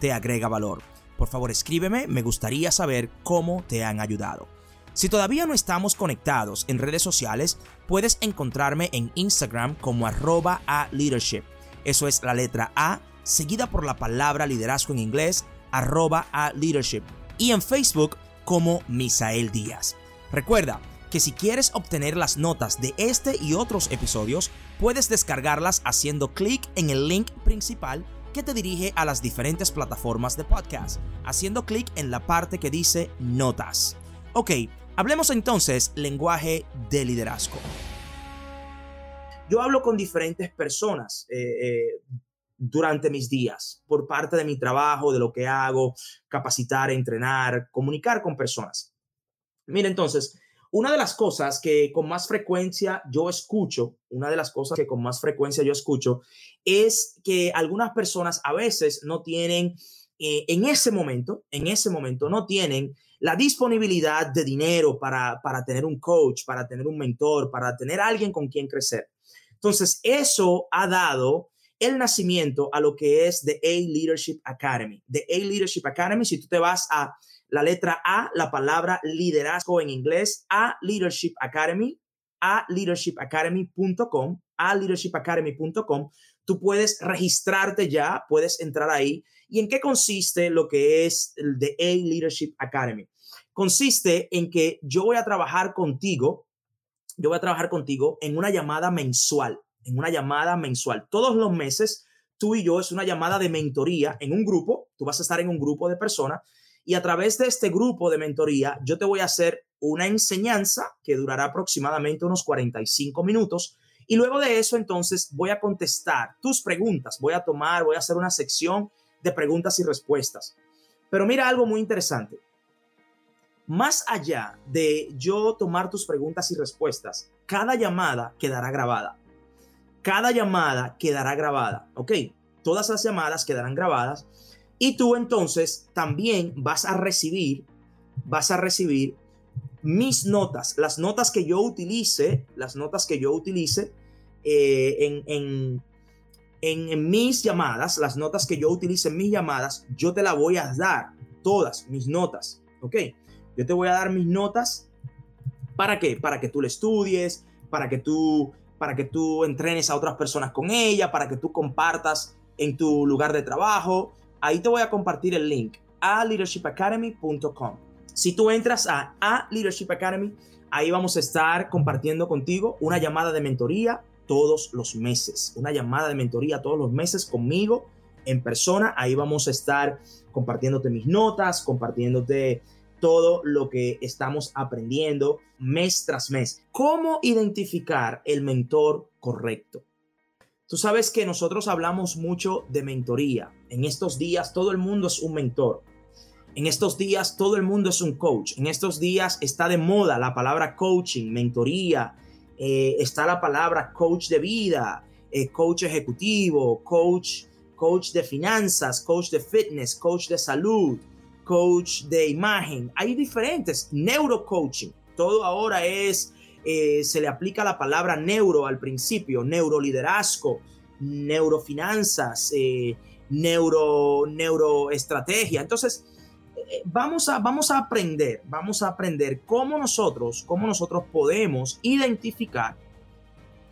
te agrega valor. Por favor escríbeme, me gustaría saber cómo te han ayudado. Si todavía no estamos conectados en redes sociales, puedes encontrarme en Instagram como arroba a leadership. Eso es la letra A seguida por la palabra liderazgo en inglés, arroba a leadership. Y en Facebook como Misael Díaz. Recuerda que si quieres obtener las notas de este y otros episodios, puedes descargarlas haciendo clic en el link principal que te dirige a las diferentes plataformas de podcast, haciendo clic en la parte que dice notas. Ok, Hablemos entonces lenguaje de liderazgo. Yo hablo con diferentes personas eh, eh, durante mis días, por parte de mi trabajo, de lo que hago, capacitar, entrenar, comunicar con personas. Mira, entonces, una de las cosas que con más frecuencia yo escucho, una de las cosas que con más frecuencia yo escucho, es que algunas personas a veces no tienen, eh, en ese momento, en ese momento, no tienen la disponibilidad de dinero para, para tener un coach, para tener un mentor, para tener alguien con quien crecer. Entonces, eso ha dado el nacimiento a lo que es The A Leadership Academy. The A Leadership Academy, si tú te vas a la letra A, la palabra liderazgo en inglés, A Leadership Academy, a leadershipacademy.com, a leadershipacademy.com, tú puedes registrarte ya, puedes entrar ahí. ¿Y en qué consiste lo que es el The A Leadership Academy? consiste en que yo voy a trabajar contigo, yo voy a trabajar contigo en una llamada mensual, en una llamada mensual. Todos los meses, tú y yo es una llamada de mentoría en un grupo, tú vas a estar en un grupo de personas y a través de este grupo de mentoría yo te voy a hacer una enseñanza que durará aproximadamente unos 45 minutos y luego de eso entonces voy a contestar tus preguntas, voy a tomar, voy a hacer una sección de preguntas y respuestas. Pero mira algo muy interesante más allá de yo tomar tus preguntas y respuestas, cada llamada quedará grabada. Cada llamada quedará grabada, ¿ok? Todas las llamadas quedarán grabadas y tú entonces también vas a recibir, vas a recibir mis notas, las notas que yo utilice, las notas que yo utilice eh, en, en, en mis llamadas, las notas que yo utilice en mis llamadas, yo te la voy a dar, todas mis notas, ¿ok? Yo te voy a dar mis notas. ¿Para qué? Para que tú le estudies, para que tú, para que tú entrenes a otras personas con ella, para que tú compartas en tu lugar de trabajo. Ahí te voy a compartir el link a leadershipacademy.com. Si tú entras a, a Leadership Academy, ahí vamos a estar compartiendo contigo una llamada de mentoría todos los meses. Una llamada de mentoría todos los meses conmigo en persona. Ahí vamos a estar compartiéndote mis notas, compartiéndote todo lo que estamos aprendiendo mes tras mes. ¿Cómo identificar el mentor correcto? Tú sabes que nosotros hablamos mucho de mentoría. En estos días todo el mundo es un mentor. En estos días todo el mundo es un coach. En estos días está de moda la palabra coaching, mentoría. Eh, está la palabra coach de vida, eh, coach ejecutivo, coach, coach de finanzas, coach de fitness, coach de salud coach de imagen. Hay diferentes, neurocoaching. Todo ahora es, eh, se le aplica la palabra neuro al principio, neuroliderazgo, neurofinanzas, neuro, neuroestrategia. Entonces, eh, vamos, a, vamos a aprender, vamos a aprender cómo nosotros, cómo nosotros podemos identificar,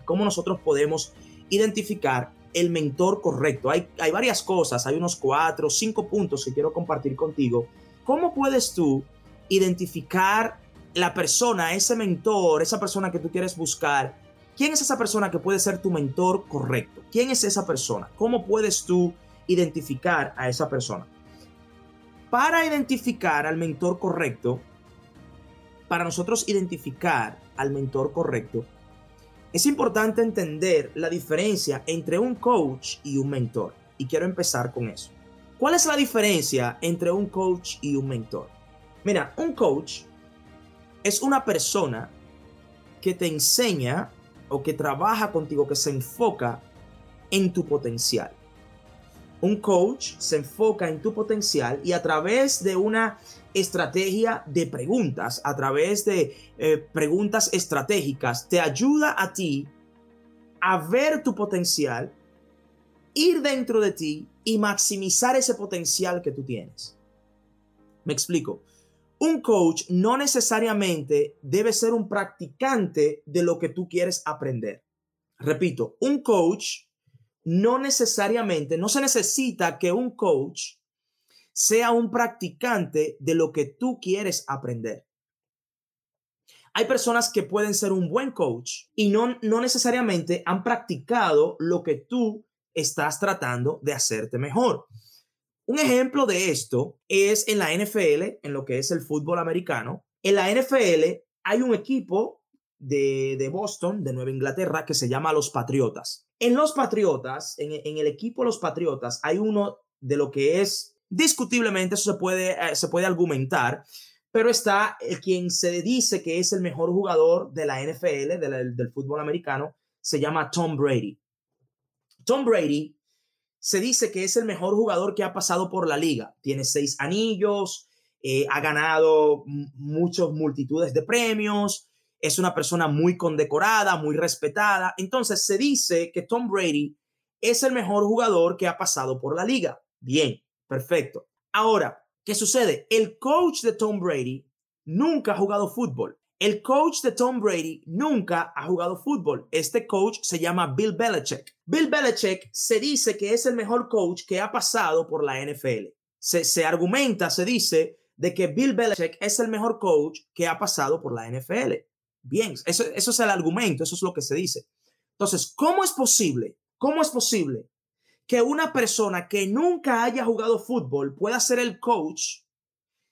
cómo nosotros podemos identificar el mentor correcto. Hay, hay varias cosas, hay unos cuatro, cinco puntos que quiero compartir contigo. ¿Cómo puedes tú identificar la persona, ese mentor, esa persona que tú quieres buscar? ¿Quién es esa persona que puede ser tu mentor correcto? ¿Quién es esa persona? ¿Cómo puedes tú identificar a esa persona? Para identificar al mentor correcto, para nosotros identificar al mentor correcto, es importante entender la diferencia entre un coach y un mentor. Y quiero empezar con eso. ¿Cuál es la diferencia entre un coach y un mentor? Mira, un coach es una persona que te enseña o que trabaja contigo, que se enfoca en tu potencial. Un coach se enfoca en tu potencial y a través de una estrategia de preguntas, a través de eh, preguntas estratégicas, te ayuda a ti a ver tu potencial, ir dentro de ti y maximizar ese potencial que tú tienes. Me explico. Un coach no necesariamente debe ser un practicante de lo que tú quieres aprender. Repito, un coach no necesariamente, no se necesita que un coach sea un practicante de lo que tú quieres aprender. Hay personas que pueden ser un buen coach y no, no necesariamente han practicado lo que tú estás tratando de hacerte mejor. Un ejemplo de esto es en la NFL, en lo que es el fútbol americano. En la NFL hay un equipo de, Boston, de Nueva Inglaterra, que se llama los Patriotas. En los Patriotas, en, el equipo los Patriotas, hay uno de lo que es discutiblemente, eso se puede, eh, se puede argumentar, pero está el quien se dice que es el mejor jugador de la NFL, del fútbol americano, se llama Tom Brady. Tom Brady se dice que es el mejor jugador que ha pasado por la liga. Tiene seis anillos, eh, ha ganado muchas multitudes de premios, es una persona muy condecorada, muy respetada. Entonces se dice que Tom Brady es el mejor jugador que ha pasado por la liga. Bien, perfecto. Ahora, ¿qué sucede? El coach de Tom Brady nunca ha jugado fútbol. El coach de Tom Brady nunca ha jugado fútbol. Este coach se llama Bill Belichick. Bill Belichick se dice que es el mejor coach que ha pasado por la NFL. Se, argumenta, se dice de que Bill Belichick es el mejor coach que ha pasado por la NFL. Bien, eso, es el argumento, eso es lo que se dice. Entonces, ¿cómo es posible? ¿Cómo es posible que una persona que nunca haya jugado fútbol pueda ser el coach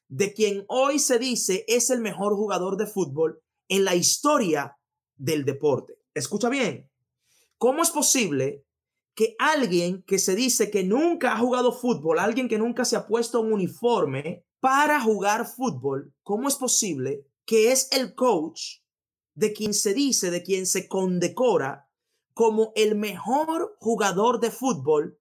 de quien hoy se dice es el mejor jugador de fútbol en la historia del deporte. Escucha bien, ¿cómo es posible que alguien que se dice que nunca ha jugado fútbol, alguien que nunca se ha puesto un uniforme para jugar fútbol, cómo es posible que es el coach de quien se dice, de quien se condecora como el mejor jugador de fútbol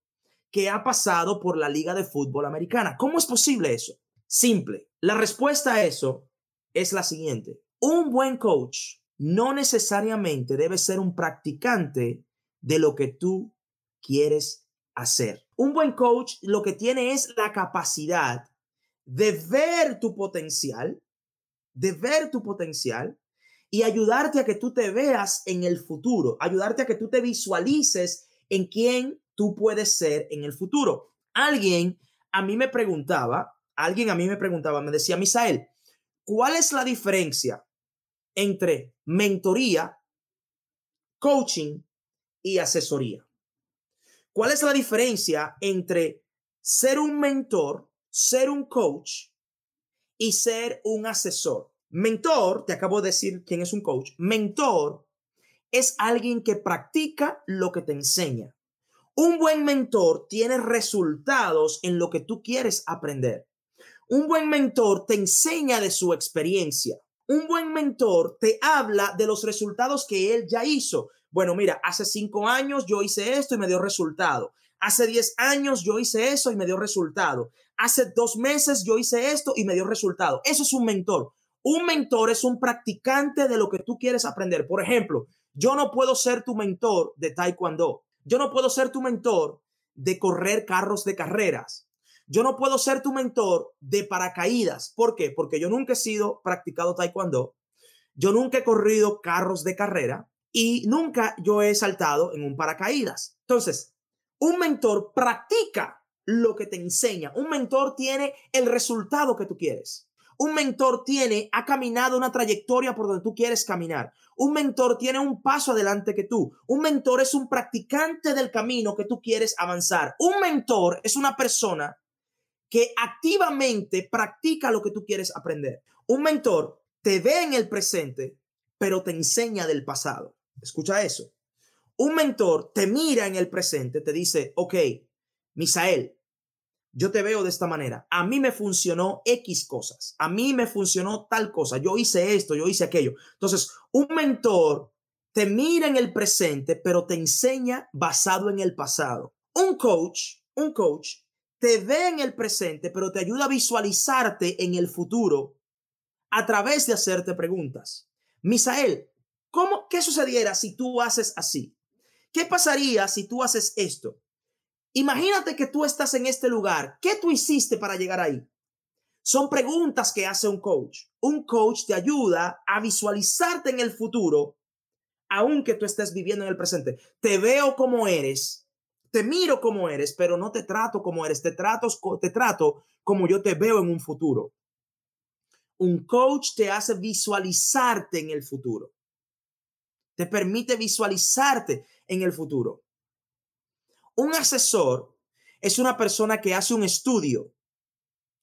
que ha pasado por la Liga de Fútbol Americana? ¿Cómo es posible eso? Simple. La respuesta a eso es la siguiente. Un buen coach no necesariamente debe ser un practicante de lo que tú quieres hacer. Un buen coach lo que tiene es la capacidad de ver tu potencial, de ver tu potencial y ayudarte a que tú te veas en el futuro, ayudarte a que tú te visualices en quién tú puedes ser en el futuro. Alguien a mí me preguntaba alguien a mí me preguntaba, me decía, Misael, ¿cuál es la diferencia entre mentoría, coaching y asesoría? ¿Cuál es la diferencia entre ser un mentor, ser un coach y ser un asesor? Mentor, te acabo de decir quién es un coach. Mentor es alguien que practica lo que te enseña. Un buen mentor tiene resultados en lo que tú quieres aprender. Un buen mentor te enseña de su experiencia. Un buen mentor te habla de los resultados que él ya hizo. Bueno, mira, hace cinco años yo hice esto y me dio resultado. Hace diez años yo hice eso y me dio resultado. Hace dos meses yo hice esto y me dio resultado. Eso es un mentor. Un mentor es un practicante de lo que tú quieres aprender. Por ejemplo, yo no puedo ser tu mentor de taekwondo. Yo no puedo ser tu mentor de correr carros de carreras. Yo no puedo ser tu mentor de paracaídas. ¿Por qué? Porque yo nunca he sido practicado taekwondo, yo nunca he corrido carros de carrera y nunca yo he saltado en un paracaídas. Entonces, un mentor practica lo que te enseña. Un mentor tiene el resultado que tú quieres. Un mentor tiene, ha caminado una trayectoria por donde tú quieres caminar. Un mentor tiene un paso adelante que tú. Un mentor es un practicante del camino que tú quieres avanzar. Un mentor es una persona que activamente practica lo que tú quieres aprender. Un mentor te ve en el presente, pero te enseña del pasado. Escucha eso. Un mentor te mira en el presente, te dice, ok, Misael, yo te veo de esta manera. A mí me funcionó X cosas. A mí me funcionó tal cosa. Yo hice esto, yo hice aquello. Entonces, un mentor te mira en el presente, pero te enseña basado en el pasado. Un coach, un coach te ve en el presente, pero te ayuda a visualizarte en el futuro a través de hacerte preguntas. Misael, ¿cómo, ¿qué sucediera si tú haces así? ¿Qué pasaría si tú haces esto? Imagínate que tú estás en este lugar. ¿Qué tú hiciste para llegar ahí? Son preguntas que hace un coach. Un coach te ayuda a visualizarte en el futuro, aunque tú estés viviendo en el presente. Te veo como eres, te miro como eres, pero no te trato como eres. Te trato, te trato como yo te veo en un futuro. Un coach te hace visualizarte en el futuro. Te permite visualizarte en el futuro. Un asesor es una persona que hace un estudio,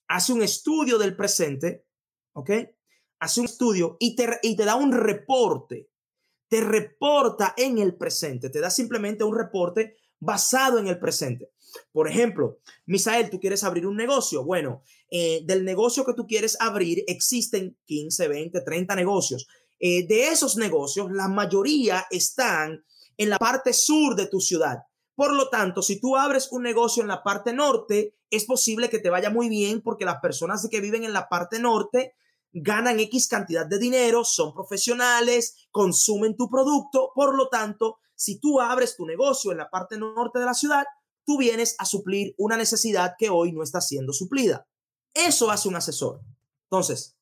hace un estudio del presente, ¿ok? Hace un estudio y te, da un reporte, te reporta en el presente, te da simplemente un reporte basado en el presente. Por ejemplo, Misael, tú quieres abrir un negocio. Bueno, eh, del negocio que tú quieres abrir existen 15, 20, 30 negocios. Eh, de esos negocios, la mayoría están en la parte sur de tu ciudad. Por lo tanto, si tú abres un negocio en la parte norte, es posible que te vaya muy bien porque las personas que viven en la parte norte ganan X cantidad de dinero, son profesionales, consumen tu producto. Por lo tanto, si tú abres tu negocio en la parte norte de la ciudad, tú vienes a suplir una necesidad que hoy no está siendo suplida. Eso hace un asesor. Entonces,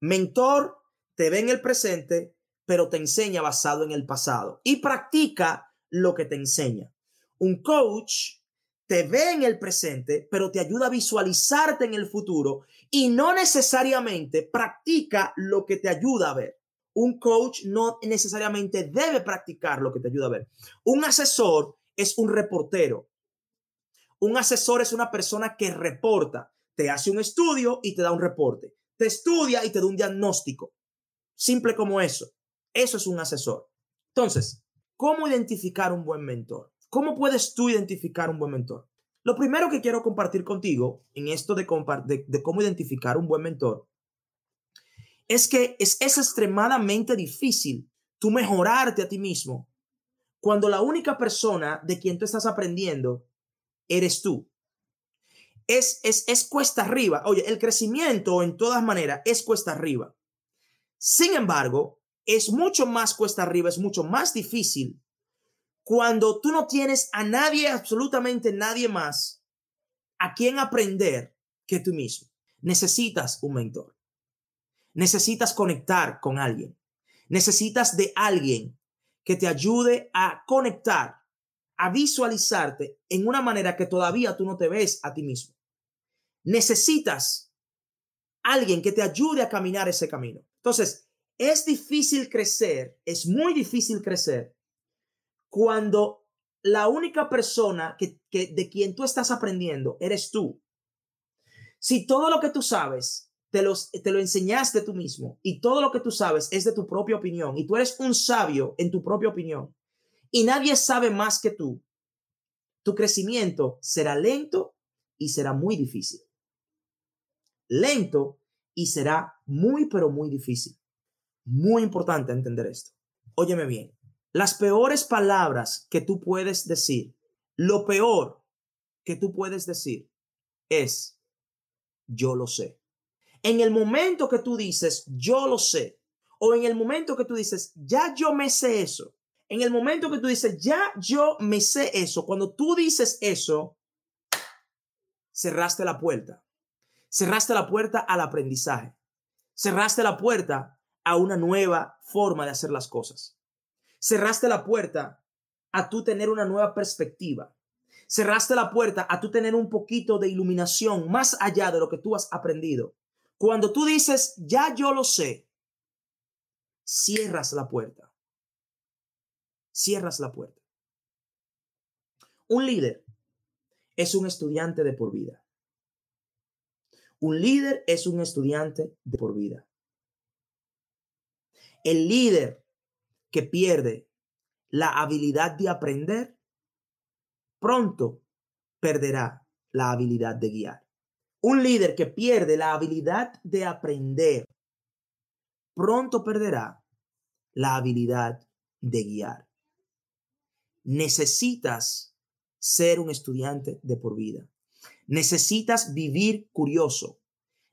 mentor te ve en el presente, pero te enseña basado en el pasado y practica lo que te enseña. Un coach te ve en el presente, pero te ayuda a visualizarte en el futuro y no necesariamente practica lo que te ayuda a ver. Un coach no necesariamente debe practicar lo que te ayuda a ver. Un asesor es un reportero. Un asesor es una persona que reporta, te hace un estudio y te da un reporte. Te estudia y te da un diagnóstico. Simple como eso. Eso es un asesor. Entonces, ¿cómo identificar un buen mentor? ¿Cómo puedes tú identificar un buen mentor? Lo primero que quiero compartir contigo en esto de, de, cómo identificar un buen mentor es que es, es extremadamente difícil tú mejorarte a ti mismo cuando la única persona de quien tú estás aprendiendo eres tú. Es, es, es cuesta arriba. Oye, el crecimiento en todas maneras es cuesta arriba. Sin embargo, es mucho más cuesta arriba, es mucho más difícil cuando tú no tienes a nadie, absolutamente nadie más, a quien aprender que tú mismo. Necesitas un mentor. Necesitas conectar con alguien. Necesitas de alguien que te ayude a conectar, a visualizarte en una manera que todavía tú no te ves a ti mismo. Necesitas alguien que te ayude a caminar ese camino. Entonces, es difícil crecer, es muy difícil crecer cuando la única persona que, de quien tú estás aprendiendo eres tú. Si todo lo que tú sabes te, los, te lo enseñaste tú mismo y todo lo que tú sabes es de tu propia opinión y tú eres un sabio en tu propia opinión y nadie sabe más que tú, tu crecimiento será lento y será muy difícil. Lento y será muy, pero muy difícil. Muy importante entender esto. Óyeme bien, las peores palabras que tú puedes decir, lo peor que tú puedes decir es, yo lo sé. En el momento que tú dices, yo lo sé, o en el momento que tú dices, ya yo me sé eso, en el momento que tú dices, ya yo me sé eso, cuando tú dices eso, cerraste la puerta. Cerraste la puerta al aprendizaje. Cerraste la puerta a una nueva forma de hacer las cosas cerraste la puerta a tú tener una nueva perspectiva. Cerraste la puerta a tú tener un poquito de iluminación más allá de lo que tú has aprendido. Cuando tú dices, ya yo lo sé, cierras la puerta. Cierras la puerta. Un líder es un estudiante de por vida. Un líder es un estudiante de por vida. El líder que pierde la habilidad de aprender, pronto perderá la habilidad de guiar. Un líder que pierde la habilidad de aprender, pronto perderá la habilidad de guiar. Necesitas ser un estudiante de por vida. Necesitas vivir curioso.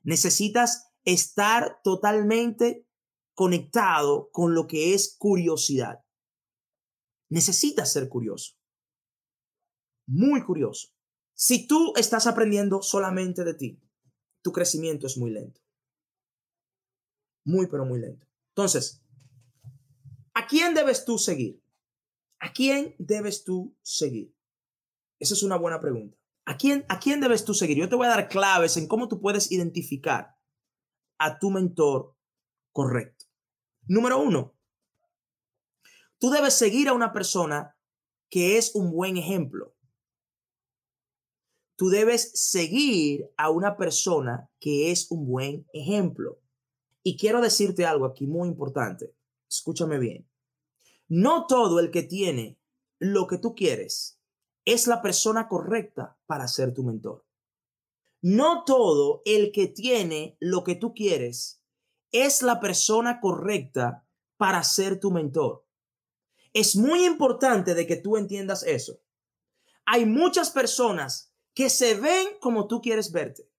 Necesitas estar totalmente conectado con lo que es curiosidad. Necesitas ser curioso. Muy curioso. Si tú estás aprendiendo solamente de ti, tu crecimiento es muy lento. Muy, pero muy lento. Entonces, ¿a quién debes tú seguir? ¿A quién debes tú seguir? Esa es una buena pregunta. ¿A quién, ¿A quién debes tú seguir? Yo te voy a dar claves en cómo tú puedes identificar a tu mentor correcto. Número uno, tú debes seguir a una persona que es un buen ejemplo. Tú debes seguir a una persona que es un buen ejemplo. Y quiero decirte algo aquí muy importante. Escúchame bien. No todo el que tiene lo que tú quieres es la persona correcta para ser tu mentor. No todo el que tiene lo que tú quieres es la persona correcta para ser tu mentor. Es muy importante de que tú entiendas eso. Hay muchas personas que se ven como tú quieres verte.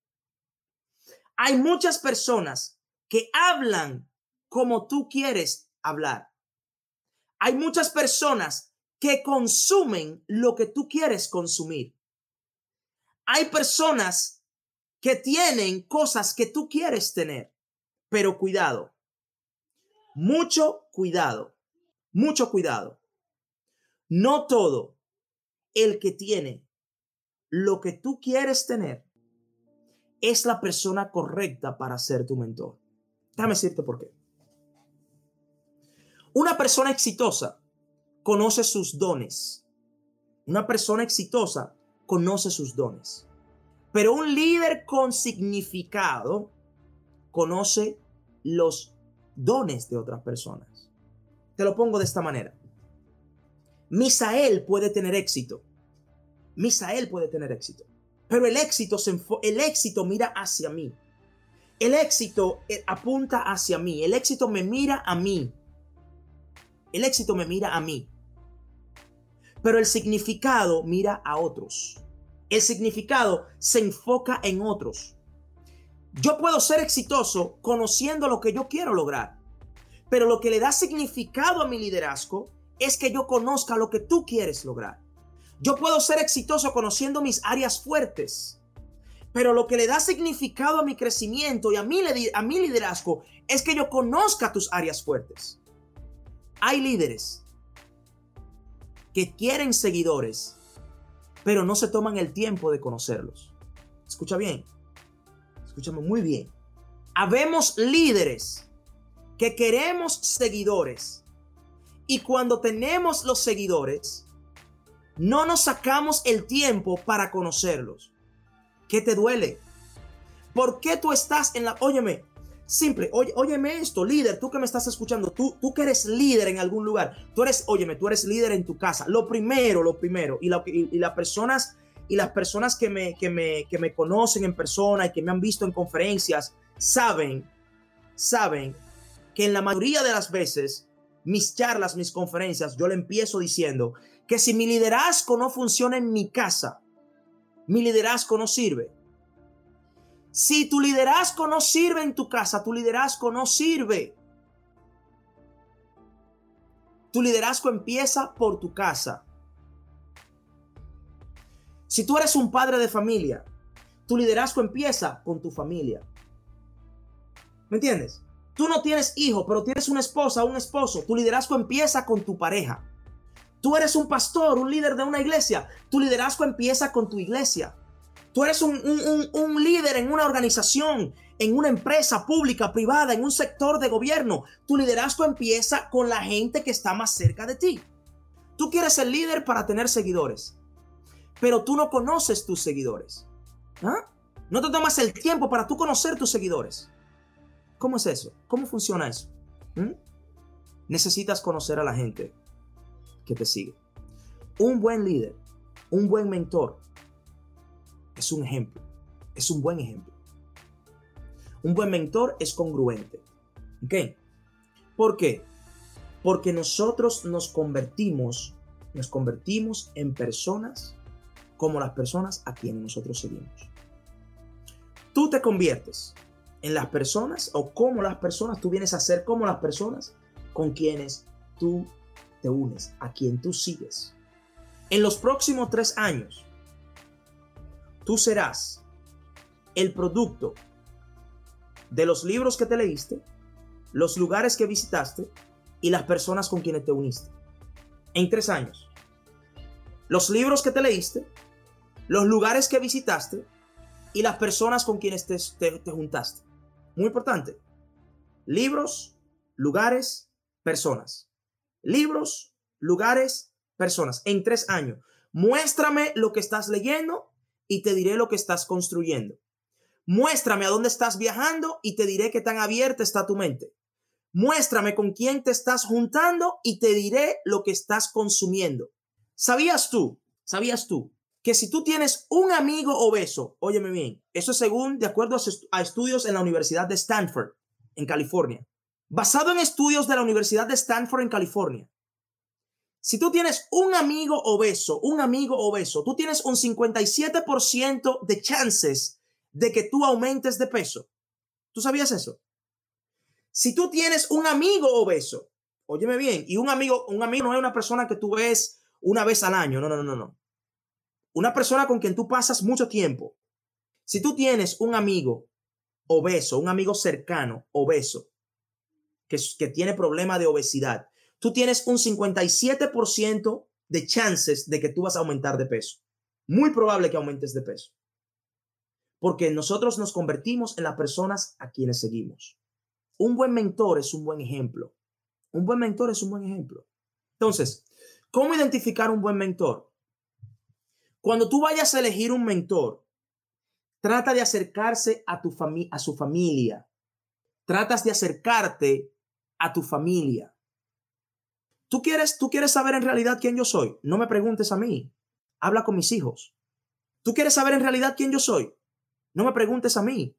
Hay muchas personas que hablan como tú quieres hablar. Hay muchas personas que consumen lo que tú quieres consumir. Hay personas que tienen cosas que tú quieres tener, pero cuidado, mucho cuidado, mucho cuidado. No todo el que tiene lo que tú quieres tener es la persona correcta para ser tu mentor. Déjame decirte por qué. Una persona exitosa conoce sus dones. Una persona exitosa conoce sus dones. Pero un líder con significado conoce los dones de otras personas. Te lo pongo de esta manera. Misael puede tener éxito. Misael puede tener éxito. Pero el éxito, se el éxito mira hacia mí. El éxito eh, apunta hacia mí. El éxito me mira a mí. El éxito me mira a mí pero el significado mira a otros. El significado se enfoca en otros. Yo puedo ser exitoso conociendo lo que yo quiero lograr, pero lo que le da significado a mi liderazgo es que yo conozca lo que tú quieres lograr. Yo puedo ser exitoso conociendo mis áreas fuertes, pero lo que le da significado a mi crecimiento y a mi, a mi liderazgo es que yo conozca tus áreas fuertes. Hay líderes que quieren seguidores, pero no se toman el tiempo de conocerlos. Escucha bien, escúchame muy bien. Habemos líderes que queremos seguidores y cuando tenemos los seguidores, no nos sacamos el tiempo para conocerlos. ¿Qué te duele? ¿Por qué tú estás en la... Óyeme, Simple, oye, óyeme esto, líder, tú que me estás escuchando, tú, tú que eres líder en algún lugar, tú eres, óyeme, tú eres líder en tu casa. Lo primero, lo primero, y, y, las personas, y las personas que me, que, me, que me conocen en persona y que me han visto en conferencias, saben, saben que en la mayoría de las veces, mis charlas, mis conferencias, yo le empiezo diciendo que si mi liderazgo no funciona en mi casa, mi liderazgo no sirve. Si tu liderazgo no sirve en tu casa, tu liderazgo no sirve. Tu liderazgo empieza por tu casa. Si tú eres un padre de familia, tu liderazgo empieza con tu familia. ¿Me entiendes? Tú no tienes hijo, pero tienes una esposa, un esposo. Tu liderazgo empieza con tu pareja. Tú eres un pastor, un líder de una iglesia. Tu liderazgo empieza con tu iglesia. Tú eres un, líder en una organización, en una empresa pública, privada, en un sector de gobierno. Tu liderazgo empieza con la gente que está más cerca de ti. Tú quieres ser líder para tener seguidores, pero tú no conoces tus seguidores. ¿Ah? No te tomas el tiempo para tú conocer tus seguidores. ¿Cómo es eso? ¿Cómo funciona eso? ¿Mm? Necesitas conocer a la gente que te sigue. Un buen líder, un buen mentor, es un ejemplo, es un buen ejemplo. Un buen mentor es congruente. ¿Ok? ¿Por qué? Porque nosotros nos convertimos, nos convertimos en personas como las personas a quienes nosotros seguimos. Tú te conviertes en las personas o como las personas, tú vienes a ser como las personas con quienes tú te unes, a quien tú sigues. En los próximos tres años, tú serás el producto de los libros que te leíste, los lugares que visitaste y las personas con quienes te uniste. En tres años. Los libros que te leíste, los lugares que visitaste y las personas con quienes te, te, juntaste. Muy importante. Libros, lugares, personas. Libros, lugares, personas. En tres años. Muéstrame lo que estás leyendo y te diré lo que estás construyendo. Muéstrame a dónde estás viajando y te diré qué tan abierta está tu mente. Muéstrame con quién te estás juntando y te diré lo que estás consumiendo. ¿Sabías tú? ¿Sabías tú que si tú tienes un amigo obeso, óyeme bien, eso es según, de acuerdo a estudios en la Universidad de Stanford, en California, basado en estudios de la Universidad de Stanford en California, si tú tienes un amigo obeso, un amigo obeso, tú tienes un 57% de chances de que tú aumentes de peso. ¿Tú sabías eso? Si tú tienes un amigo obeso, óyeme bien, y un amigo, un amigo no es una persona que tú ves una vez al año, no, no, no, no. Una persona con quien tú pasas mucho tiempo. Si tú tienes un amigo obeso, un amigo cercano, obeso, que, que tiene problema de obesidad, tú tienes un 57% de chances de que tú vas a aumentar de peso. Muy probable que aumentes de peso. Porque nosotros nos convertimos en las personas a quienes seguimos. Un buen mentor es un buen ejemplo. Un buen mentor es un buen ejemplo. Entonces, ¿cómo identificar un buen mentor? Cuando tú vayas a elegir un mentor, trata de acercarse a, tu a su familia. Tratas de acercarte a tu familia. ¿Tú quieres, ¿Tú quieres saber en realidad quién yo soy? No me preguntes a mí. Habla con mis hijos. ¿Tú quieres saber en realidad quién yo soy? No me preguntes a mí.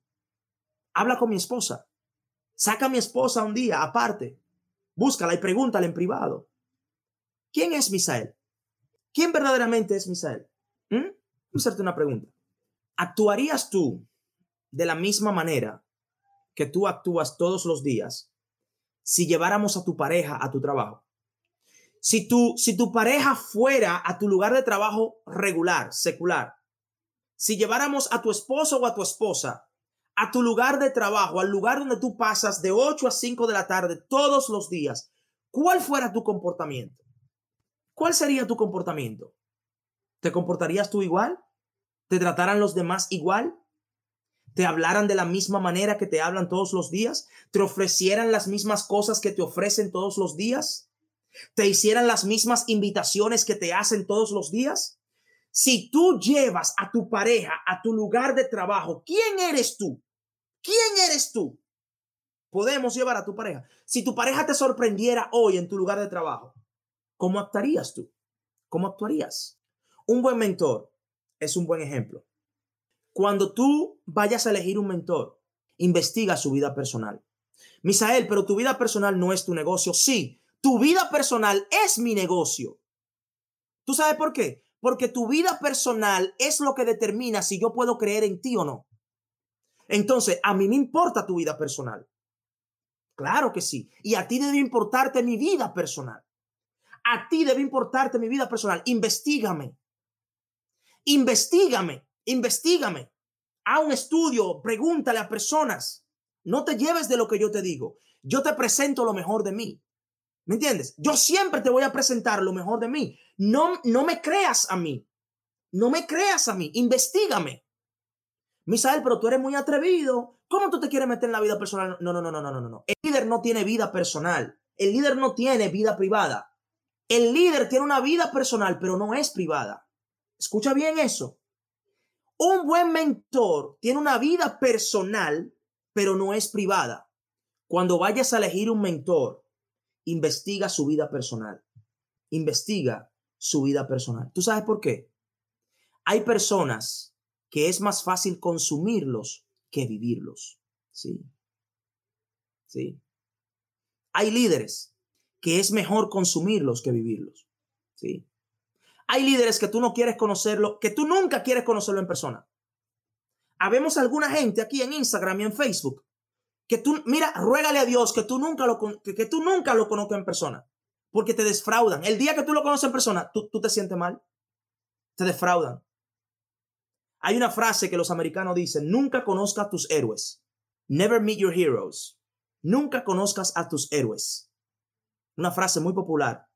Habla con mi esposa. Saca a mi esposa un día aparte. Búscala y pregúntale en privado. ¿Quién es Misael? ¿Quién verdaderamente es Misael? ¿Mm? Voy a hacerte una pregunta. ¿Actuarías tú de la misma manera que tú actúas todos los días si lleváramos a tu pareja a tu trabajo? Si tu, si tu pareja fuera a tu lugar de trabajo regular, secular, si lleváramos a tu esposo o a tu esposa a tu lugar de trabajo, al lugar donde tú pasas de 8 a 5 de la tarde todos los días, ¿cuál fuera tu comportamiento? ¿Cuál sería tu comportamiento? ¿Te comportarías tú igual? ¿Te trataran los demás igual? ¿Te hablaran de la misma manera que te hablan todos los días? ¿Te ofrecieran las mismas cosas que te ofrecen todos los días? te hicieran las mismas invitaciones que te hacen todos los días? Si tú llevas a tu pareja a tu lugar de trabajo, ¿quién eres tú? ¿Quién eres tú? Podemos llevar a tu pareja. Si tu pareja te sorprendiera hoy en tu lugar de trabajo, ¿cómo actuarías tú? ¿Cómo actuarías? Un buen mentor es un buen ejemplo. Cuando tú vayas a elegir un mentor, investiga su vida personal. Misael, pero tu vida personal no es tu negocio. Sí, tu vida personal es mi negocio. ¿Tú sabes por qué? Porque tu vida personal es lo que determina si yo puedo creer en ti o no. Entonces, a mí me importa tu vida personal. Claro que sí. Y a ti debe importarte mi vida personal. A ti debe importarte mi vida personal. Investígame. Investígame. Investígame. A un estudio. Pregúntale a personas. No te lleves de lo que yo te digo. Yo te presento lo mejor de mí. ¿Me entiendes? Yo siempre te voy a presentar lo mejor de mí. No, no me creas a mí. No me creas a mí. Investígame. Misael, pero tú eres muy atrevido. ¿Cómo tú te quieres meter en la vida personal? No, no, no, no, no, no, no. El líder no tiene vida personal. El líder no tiene vida privada. El líder tiene una vida personal, pero no es privada. Escucha bien eso. Un buen mentor tiene una vida personal, pero no es privada. Cuando vayas a elegir un mentor, investiga su vida personal. Investiga su vida personal. ¿Tú sabes por qué? Hay personas que es más fácil consumirlos que vivirlos. Sí. Sí. Hay líderes que es mejor consumirlos que vivirlos. Sí. Hay líderes que tú no quieres conocerlo, que tú nunca quieres conocerlo en persona. Habemos alguna gente aquí en Instagram y en Facebook que tú, mira, ruégale a Dios que tú nunca lo, que, tú nunca lo conozcas en persona, porque te desfraudan. El día que tú lo conoces en persona, tú, tú te sientes mal, te defraudan. Hay una frase que los americanos dicen, nunca conozcas a tus héroes. Never meet your heroes. Nunca conozcas a tus héroes. Una frase muy popular.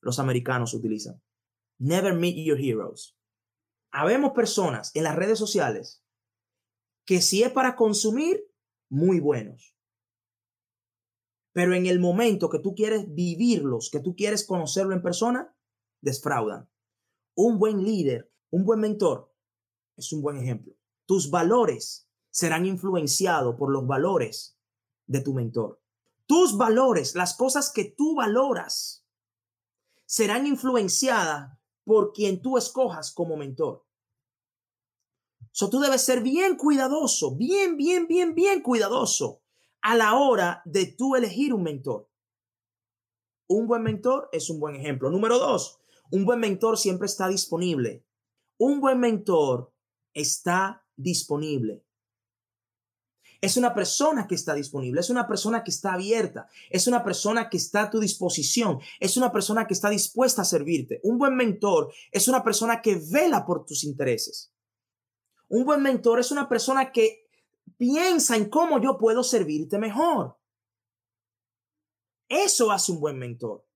Los americanos utilizan. Never meet your heroes. Habemos personas en las redes sociales que si es para consumir, muy buenos. Pero en el momento que tú quieres vivirlos, que tú quieres conocerlo en persona, desfraudan. Un buen líder, un buen mentor, es un buen ejemplo. Tus valores serán influenciados por los valores de tu mentor. Tus valores, las cosas que tú valoras, serán influenciadas por quien tú escojas como mentor. So, tú debes ser bien cuidadoso, bien, bien, bien, bien cuidadoso a la hora de tú elegir un mentor. Un buen mentor es un buen ejemplo. Número dos, un buen mentor siempre está disponible. Un buen mentor está disponible. Es una persona que está disponible, es una persona que está abierta, es una persona que está a tu disposición, es una persona que está dispuesta a servirte. Un buen mentor es una persona que vela por tus intereses. Un buen mentor es una persona que piensa en cómo yo puedo servirte mejor. Eso hace un buen mentor.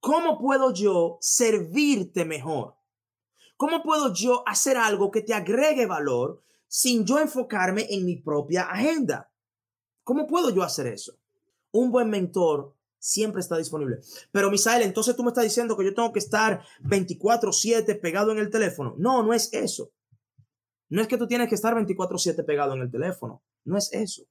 ¿Cómo puedo yo servirte mejor? ¿Cómo puedo yo hacer algo que te agregue valor sin yo enfocarme en mi propia agenda? ¿Cómo puedo yo hacer eso? Un buen mentor siempre está disponible. Pero Misael, entonces tú me estás diciendo que yo tengo que estar 24/7 pegado en el teléfono. No, no es eso. No es que tú tienes que estar 24/7 pegado en el teléfono. No es eso.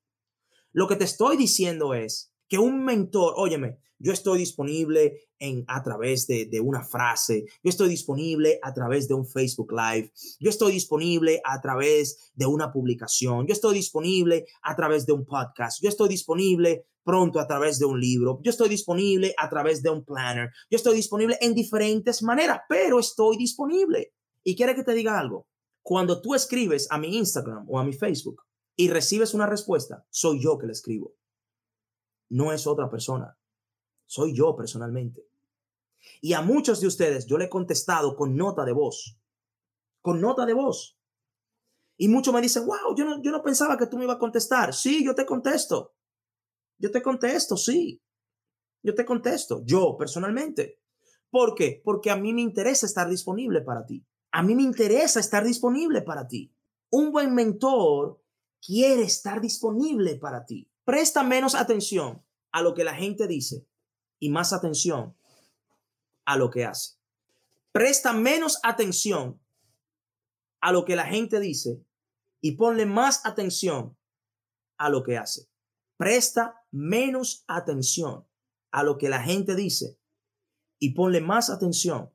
Lo que te estoy diciendo es que un mentor, óyeme, yo estoy disponible en, a través de, de, una frase, yo estoy disponible a través de un Facebook Live, yo estoy disponible a través de una publicación, yo estoy disponible a través de un podcast, yo estoy disponible pronto a través de un libro, yo estoy disponible a través de un planner, yo estoy disponible en diferentes maneras, pero estoy disponible. Y quiere que te diga algo, cuando tú escribes a mi Instagram o a mi Facebook y recibes una respuesta, soy yo que la escribo. No es otra persona, soy yo personalmente. Y a muchos de ustedes yo le he contestado con nota de voz, con nota de voz. Y muchos me dicen, wow, yo no, yo no pensaba que tú me ibas a contestar. Sí, yo te contesto. Yo te contesto, sí. Yo te contesto, yo personalmente. ¿Por qué? Porque a mí me interesa estar disponible para ti. A mí me interesa estar disponible para ti. Un buen mentor quiere estar disponible para ti. Presta menos atención a lo que la gente dice y más atención a lo que hace. Presta menos atención a lo que la gente dice y ponle más atención a lo que hace. Presta menos atención a lo que la gente dice y ponle más atención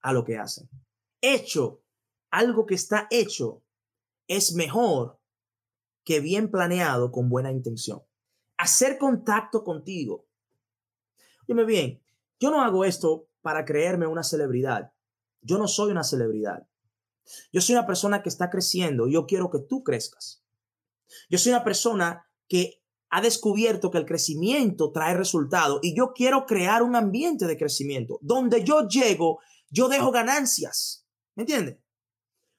a lo que hace. Hecho, algo que está hecho es mejor que bien planeado con buena intención. Hacer contacto contigo. Dime bien, yo no hago esto para creerme una celebridad. Yo no soy una celebridad. Yo soy una persona que está creciendo yo quiero que tú crezcas. Yo soy una persona que ha descubierto que el crecimiento trae resultados y yo quiero crear un ambiente de crecimiento. Donde yo llego, yo dejo ganancias. ¿Me entiendes?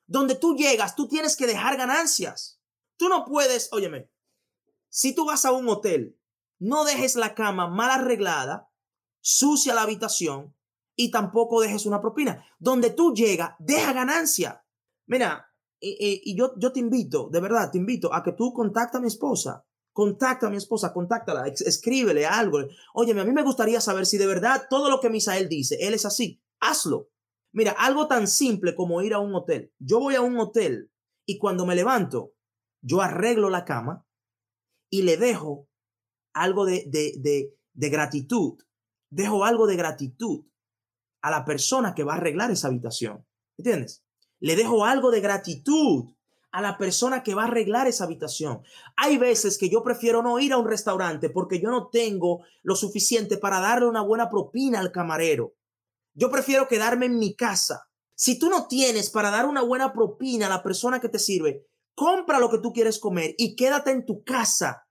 Donde tú llegas, tú tienes que dejar ganancias. Tú no puedes, óyeme, si tú vas a un hotel, no dejes la cama mal arreglada, sucia la habitación y tampoco dejes una propina. Donde tú llegas, deja ganancia. Mira, y, yo, yo te invito, de verdad, te invito a que tú contacta a mi esposa. Contacta a mi esposa, contáctala, escríbele algo. Óyeme, a mí me gustaría saber si de verdad todo lo que Misael dice, él es así. Hazlo. Mira, algo tan simple como ir a un hotel. Yo voy a un hotel y cuando me levanto, yo arreglo la cama y le dejo algo de, de, gratitud, dejo algo de gratitud a la persona que va a arreglar esa habitación. ¿Entiendes? Le dejo algo de gratitud a la persona que va a arreglar esa habitación. Hay veces que yo prefiero no ir a un restaurante porque yo no tengo lo suficiente para darle una buena propina al camarero. Yo prefiero quedarme en mi casa. Si tú no tienes para dar una buena propina a la persona que te sirve, compra lo que tú quieres comer y quédate en tu casa.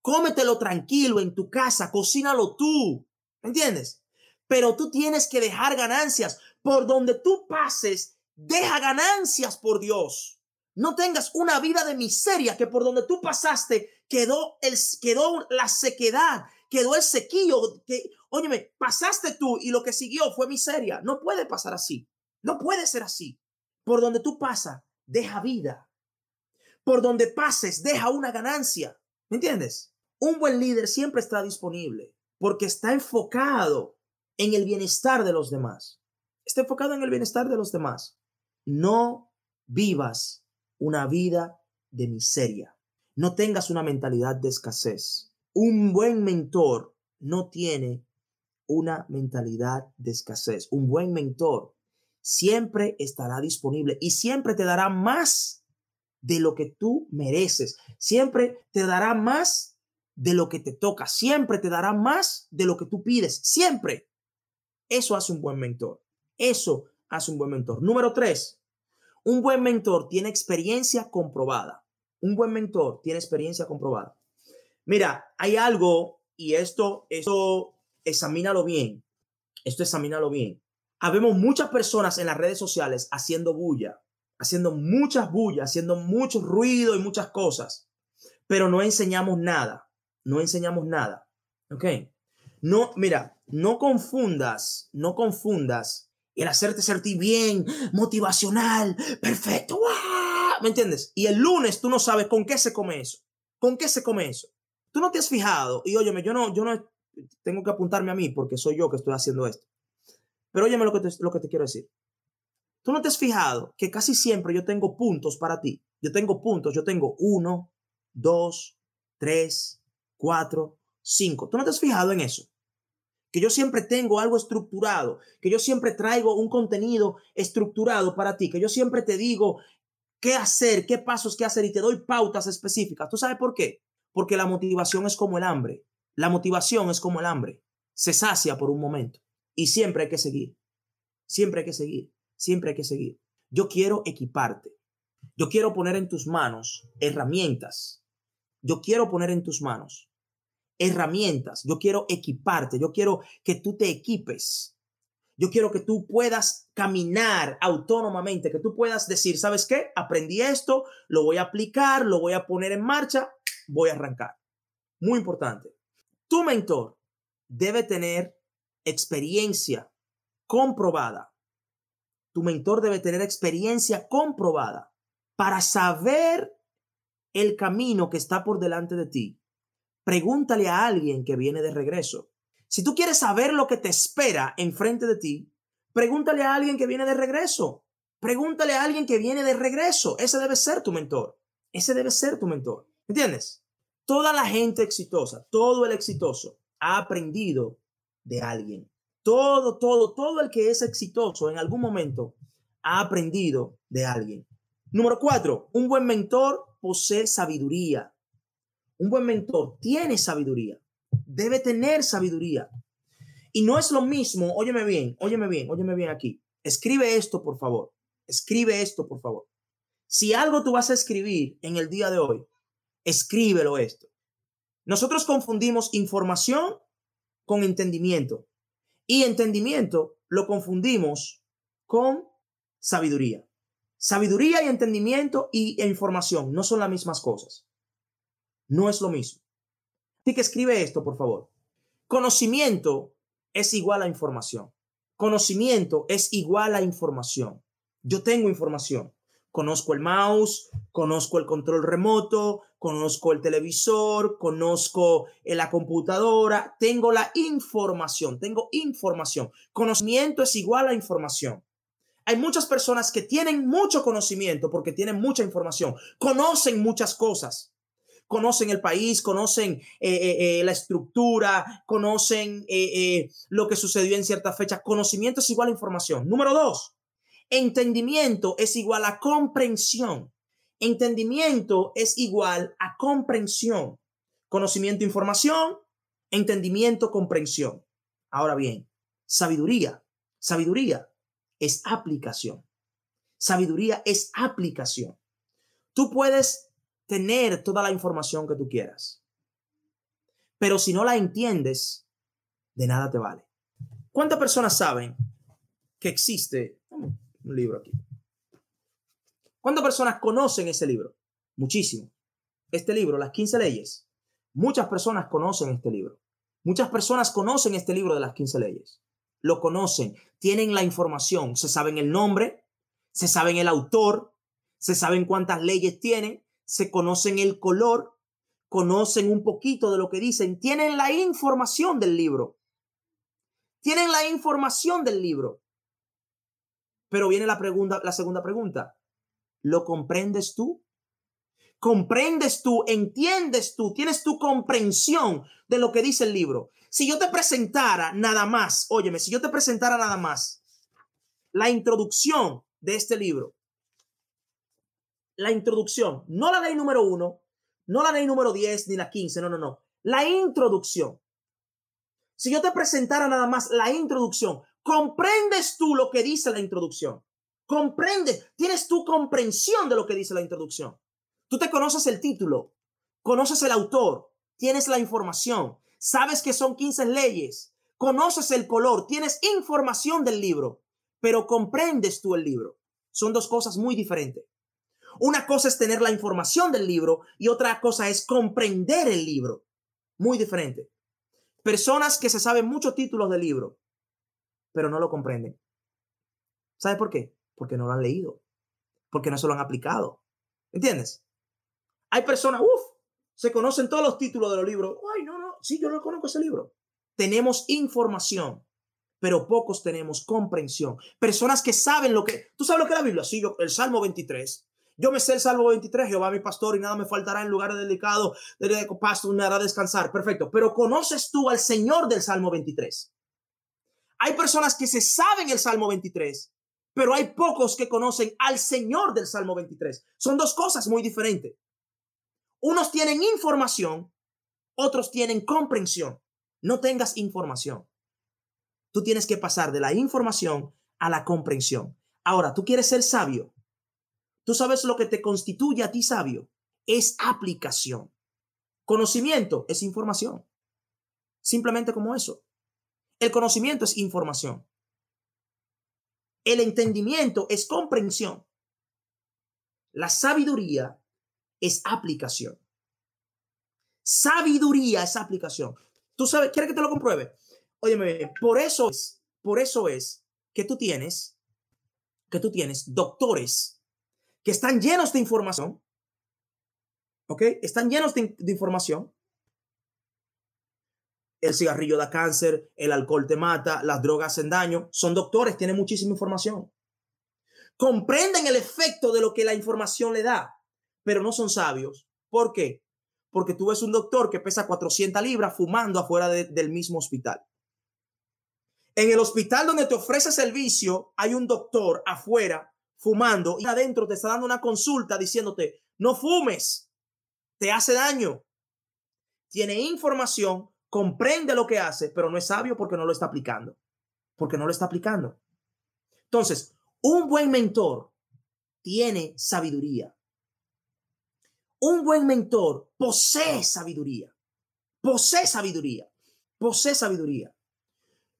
Cómetelo tranquilo en tu casa, cocínalo tú. ¿Entiendes? Pero tú tienes que dejar ganancias. Por donde tú pases, deja ganancias por Dios. No tengas una vida de miseria que por donde tú pasaste quedó, el, quedó la sequedad, quedó el sequillo, que, óyeme, pasaste tú y lo que siguió fue miseria. No puede pasar así. No puede ser así. Por donde tú pasas, deja vida. Por donde pases, deja una ganancia. ¿Me entiendes? Un buen líder siempre está disponible porque está enfocado en el bienestar de los demás. Está enfocado en el bienestar de los demás. No vivas una vida de miseria. No tengas una mentalidad de escasez. Un buen mentor no tiene una mentalidad de escasez. Un buen mentor siempre estará disponible y siempre te dará más de lo que tú mereces. Siempre te dará más de lo que te toca. Siempre te dará más de lo que tú pides. Siempre. Eso hace un buen mentor. Eso hace un buen mentor. Número tres, un buen mentor tiene experiencia comprobada. Un buen mentor tiene experiencia comprobada. Mira, hay algo y esto, esto, examínalo bien. Esto examínalo bien. Habemos muchas personas en las redes sociales haciendo bulla, haciendo muchas bullas, haciendo mucho ruido y muchas cosas, pero no enseñamos nada. No enseñamos nada. ¿Ok? No, mira, no confundas, no confundas el hacerte sentir bien, motivacional, perfecto, ¿me entiendes? Y el lunes tú no sabes con qué se come eso, con qué se come eso. Tú no te has fijado, y óyeme, yo no, yo no tengo que apuntarme a mí porque soy yo que estoy haciendo esto. Pero óyeme lo que lo que te quiero decir. Tú no te has fijado que casi siempre yo tengo puntos para ti. Yo tengo puntos, yo tengo uno, dos, tres, cuatro, cinco. ¿Tú no te has fijado en eso? que yo siempre tengo algo estructurado, que yo siempre traigo un contenido estructurado para ti, que yo siempre te digo qué hacer, qué pasos que hacer y te doy pautas específicas. ¿Tú sabes por qué? Porque la motivación es como el hambre. La motivación es como el hambre. Se sacia por un momento y siempre hay que seguir. Siempre hay que seguir. Siempre hay que seguir. Yo quiero equiparte. Yo quiero poner en tus manos herramientas. Yo quiero poner en tus manos herramientas, yo quiero equiparte, yo quiero que tú te equipes. Yo quiero que tú puedas caminar autónomamente, que tú puedas decir, ¿sabes qué? Aprendí esto, lo voy a aplicar, lo voy a poner en marcha, voy a arrancar. Muy importante. Tu mentor debe tener experiencia comprobada. Tu mentor debe tener experiencia comprobada para saber el camino que está por delante de ti pregúntale a alguien que viene de regreso. Si tú quieres saber lo que te espera enfrente de ti, pregúntale a alguien que viene de regreso. Pregúntale a alguien que viene de regreso. Ese debe ser tu mentor. Ese debe ser tu mentor. ¿Entiendes? Toda la gente exitosa, todo el exitoso ha aprendido de alguien. Todo, todo, todo el que es exitoso en algún momento ha aprendido de alguien. Número cuatro, un buen mentor posee sabiduría. Un buen mentor tiene sabiduría, debe tener sabiduría. Y no es lo mismo, óyeme bien, óyeme bien, óyeme bien aquí. Escribe esto, por favor. Escribe esto, por favor. Si algo tú vas a escribir en el día de hoy, escríbelo esto. Nosotros confundimos información con entendimiento y entendimiento lo confundimos con sabiduría. Sabiduría y entendimiento y información no son las mismas cosas. No es lo mismo. Así que escribe esto, por favor. Conocimiento es igual a información. Conocimiento es igual a información. Yo tengo información. Conozco el mouse, conozco el control remoto, conozco el televisor, conozco la computadora, tengo la información, tengo información. Conocimiento es igual a información. Hay muchas personas que tienen mucho conocimiento porque tienen mucha información, conocen muchas cosas, conocen el país, conocen eh, eh, eh, la estructura, conocen lo que sucedió en cierta fecha. Conocimiento es igual a información. Número dos, Entendimiento es igual a comprensión. Entendimiento es igual a comprensión. Conocimiento, información, entendimiento, comprensión. Ahora bien, sabiduría. Sabiduría es aplicación. Sabiduría es aplicación. Tú puedes tener toda la información que tú quieras, pero si no la entiendes, de nada te vale. ¿Cuántas personas saben que existe un libro aquí? ¿Cuántas personas conocen ese libro? Muchísimo. Este libro, Las 15 leyes. Muchas personas conocen este libro. Muchas personas conocen este libro de las 15 leyes. Lo conocen, tienen la información, se saben el nombre, se saben el autor, se saben cuántas leyes tienen, se conocen el color, conocen un poquito de lo que dicen, tienen la información del libro. Tienen la información del libro. Pero viene la pregunta, la segunda pregunta. ¿Lo comprendes tú? ¿Comprendes tú? ¿Entiendes tú? ¿Tienes tu comprensión de lo que dice el libro? Si yo te presentara nada más, óyeme, si yo te presentara nada más la introducción de este libro, la introducción, no la ley número uno, no la ley número 10 ni la 15, no, no, no, la introducción. Si yo te presentara nada más la introducción, ¿comprendes tú lo que dice la introducción? Comprende, tienes tu comprensión de lo que dice la introducción. Tú te conoces el título, conoces el autor, tienes la información, sabes que son 15 leyes, conoces el color, tienes información del libro, pero comprendes tú el libro. Son dos cosas muy diferentes. Una cosa es tener la información del libro y otra cosa es comprender el libro. Muy diferente. Personas que se saben muchos títulos del libro, pero no lo comprenden. ¿Sabes por qué? porque no lo han leído, porque no se lo han aplicado. ¿Entiendes? Hay personas, uff, se conocen todos los títulos de los libros. Ay, no, no, sí, yo no conozco ese libro. Tenemos información, pero pocos tenemos comprensión. Personas que saben lo que... ¿Tú sabes lo que es la Biblia? Sí, yo, el Salmo 23. Yo me sé el Salmo 23, Jehová mi pastor y nada me faltará en lugares delicados, de pasto me hará descansar. Perfecto. Pero ¿conoces tú al Señor del Salmo 23? Hay personas que se saben el Salmo 23, pero hay pocos que conocen al Señor del Salmo 23. Son dos cosas muy diferentes. Unos tienen información, otros tienen comprensión. No tengas información. Tú tienes que pasar de la información a la comprensión. Ahora, tú quieres ser sabio. Tú sabes lo que te constituye a ti sabio. Es aplicación. Conocimiento es información. Simplemente como eso. El conocimiento es información. El entendimiento es comprensión. La sabiduría es aplicación. Sabiduría es aplicación. Tú sabes, ¿quieres que te lo compruebe? Óyeme, por eso es, por eso es que tú tienes, que tú tienes doctores que están llenos de información, ¿ok? Están llenos de, información, el cigarrillo da cáncer, el alcohol te mata, las drogas hacen daño. Son doctores, tienen muchísima información. Comprenden el efecto de lo que la información le da, pero no son sabios. ¿Por qué? Porque tú ves un doctor que pesa 400 libras fumando afuera del mismo hospital. En el hospital donde te ofrece servicio, hay un doctor afuera fumando y adentro te está dando una consulta diciéndote, no fumes, te hace daño. Tiene información, comprende lo que hace, pero no es sabio porque no lo está aplicando. Porque no lo está aplicando. Entonces, un buen mentor tiene sabiduría. Un buen mentor posee sabiduría. Posee sabiduría. Posee sabiduría.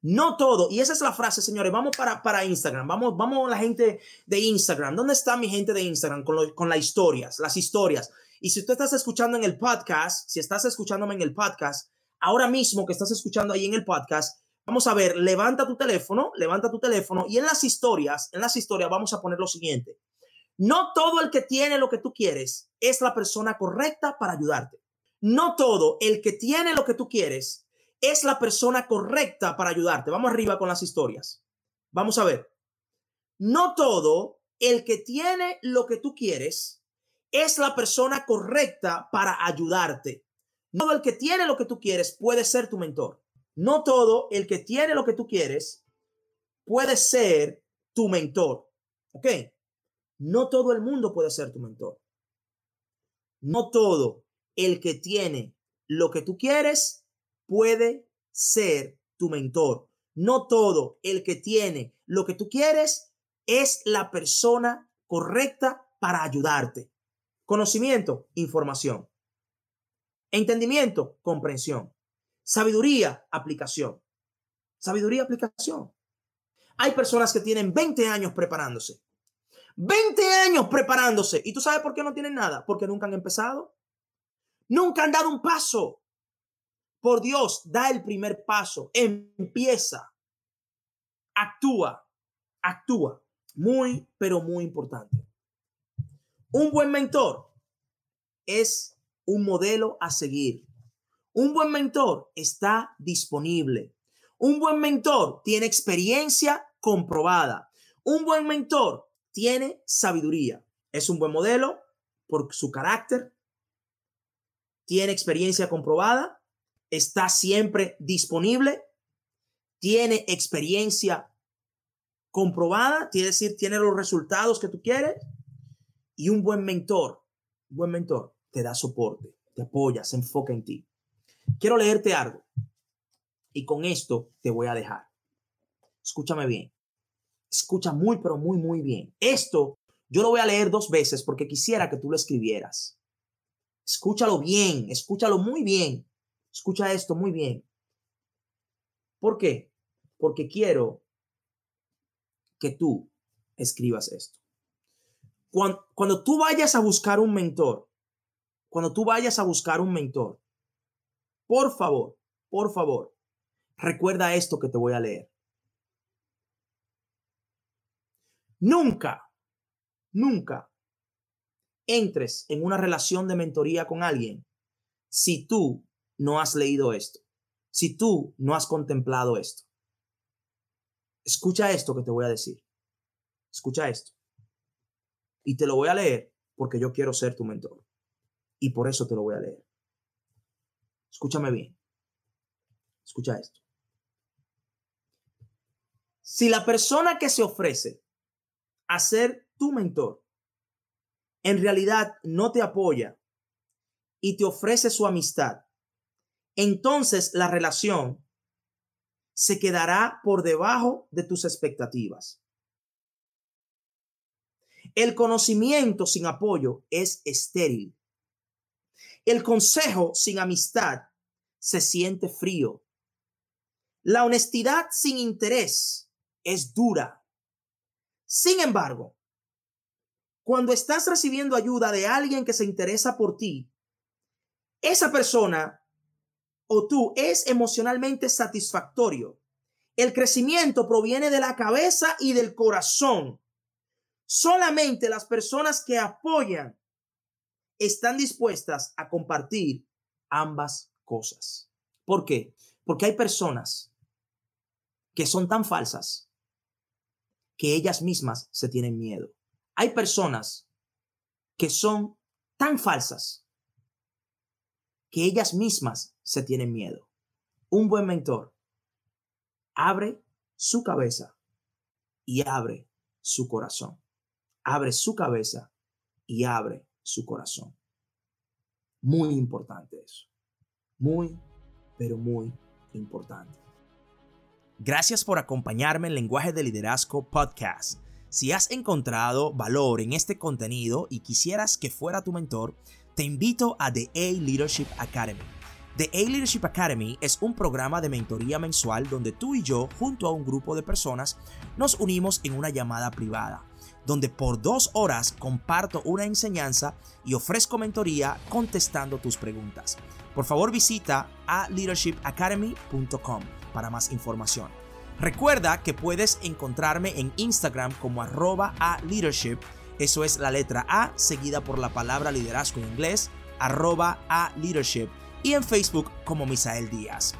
No todo, y esa es la frase, señores, vamos para, para Instagram, vamos, vamos la gente de Instagram. ¿Dónde está mi gente de Instagram con, con las historias, las historias? Y si tú estás escuchando en el podcast, si estás escuchándome en el podcast, ahora mismo que estás escuchando ahí en el podcast, vamos a ver, levanta tu teléfono, levanta tu teléfono y en las historias, en las historias vamos a poner lo siguiente. No todo el que tiene lo que tú quieres es la persona correcta para ayudarte. No todo el que tiene lo que tú quieres es la persona correcta para ayudarte. Vamos arriba con las historias. Vamos a ver. No todo el que tiene lo que tú quieres es la persona correcta para ayudarte. No todo el que tiene lo que tú quieres puede ser tu mentor. No todo el que tiene lo que tú quieres puede ser tu mentor. ¿Ok? No todo el mundo puede ser tu mentor. No todo el que tiene lo que tú quieres puede ser tu mentor. No todo el que tiene lo que tú quieres es la persona correcta para ayudarte. Conocimiento, información. Entendimiento, comprensión. Sabiduría, aplicación. Sabiduría, aplicación. Hay personas que tienen 20 años preparándose. 20 años preparándose. ¿Y tú sabes por qué no tienen nada? Porque nunca han empezado. Nunca han dado un paso. Por Dios, da el primer paso. Empieza. Actúa. Actúa. Muy, pero muy importante. Un buen mentor es un modelo a seguir. Un buen mentor está disponible. Un buen mentor tiene experiencia comprobada. Un buen mentor tiene sabiduría. Es un buen modelo por su carácter. Tiene experiencia comprobada. Está siempre disponible. Tiene experiencia comprobada. Quiere decir, tiene los resultados que tú quieres. Y un buen mentor, un buen mentor, te da soporte, te apoya, se enfoca en ti. Quiero leerte algo. Y con esto te voy a dejar. Escúchame bien. Escucha muy, pero muy, muy bien. Esto yo lo voy a leer dos veces porque quisiera que tú lo escribieras. Escúchalo bien, escúchalo muy bien. Escucha esto muy bien. ¿Por qué? Porque quiero que tú escribas esto. Cuando, cuando, tú vayas a buscar un mentor, cuando tú vayas a buscar un mentor, por favor, por favor, recuerda esto que te voy a leer. Nunca, nunca entres en una relación de mentoría con alguien si tú no has leído esto, si tú no has contemplado esto. Escucha esto que te voy a decir. Escucha esto. Y te lo voy a leer porque yo quiero ser tu mentor. Y por eso te lo voy a leer. Escúchame bien. Escucha esto. Si la persona que se ofrece a ser tu mentor, en realidad no te apoya y te ofrece su amistad, entonces la relación se quedará por debajo de tus expectativas. El conocimiento sin apoyo es estéril. El consejo sin amistad se siente frío. La honestidad sin interés es dura. Sin embargo, cuando estás recibiendo ayuda de alguien que se interesa por ti, esa persona o tú es emocionalmente satisfactorio. El crecimiento proviene de la cabeza y del corazón. Solamente las personas que apoyan están dispuestas a compartir ambas cosas. ¿Por qué? Porque hay personas que son tan falsas que ellas mismas se tienen miedo. Hay personas que son tan falsas que ellas mismas se tienen miedo. Un buen mentor abre su cabeza y abre su corazón. Abre su cabeza y abre su corazón. Muy importante eso. Muy, pero muy importante. Gracias por acompañarme en Lenguaje de Liderazgo Podcast. Si has encontrado valor en este contenido y quisieras que fuera tu mentor, te invito a The A Leadership Academy. The A Leadership Academy es un programa de mentoría mensual donde tú y yo, junto a un grupo de personas, nos unimos en una llamada privada, donde por dos horas comparto una enseñanza y ofrezco mentoría contestando tus preguntas. Por favor visita a leadershipacademy.com para más información. Recuerda que puedes encontrarme en Instagram como arroba a leadership, eso es la letra A seguida por la palabra liderazgo en inglés, arroba a leadership, y en Facebook como Misael Díaz.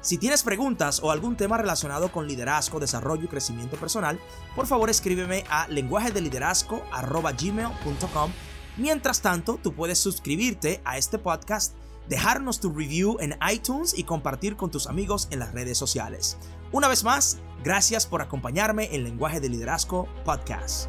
Si tienes preguntas o algún tema relacionado con liderazgo, desarrollo y crecimiento personal, por favor escríbeme a lenguaje de liderazgo gmail.com. Mientras tanto, tú puedes suscribirte a este podcast dejarnos tu review en iTunes y compartir con tus amigos en las redes sociales. Una vez más, gracias por acompañarme en Lenguaje de Liderazgo Podcast.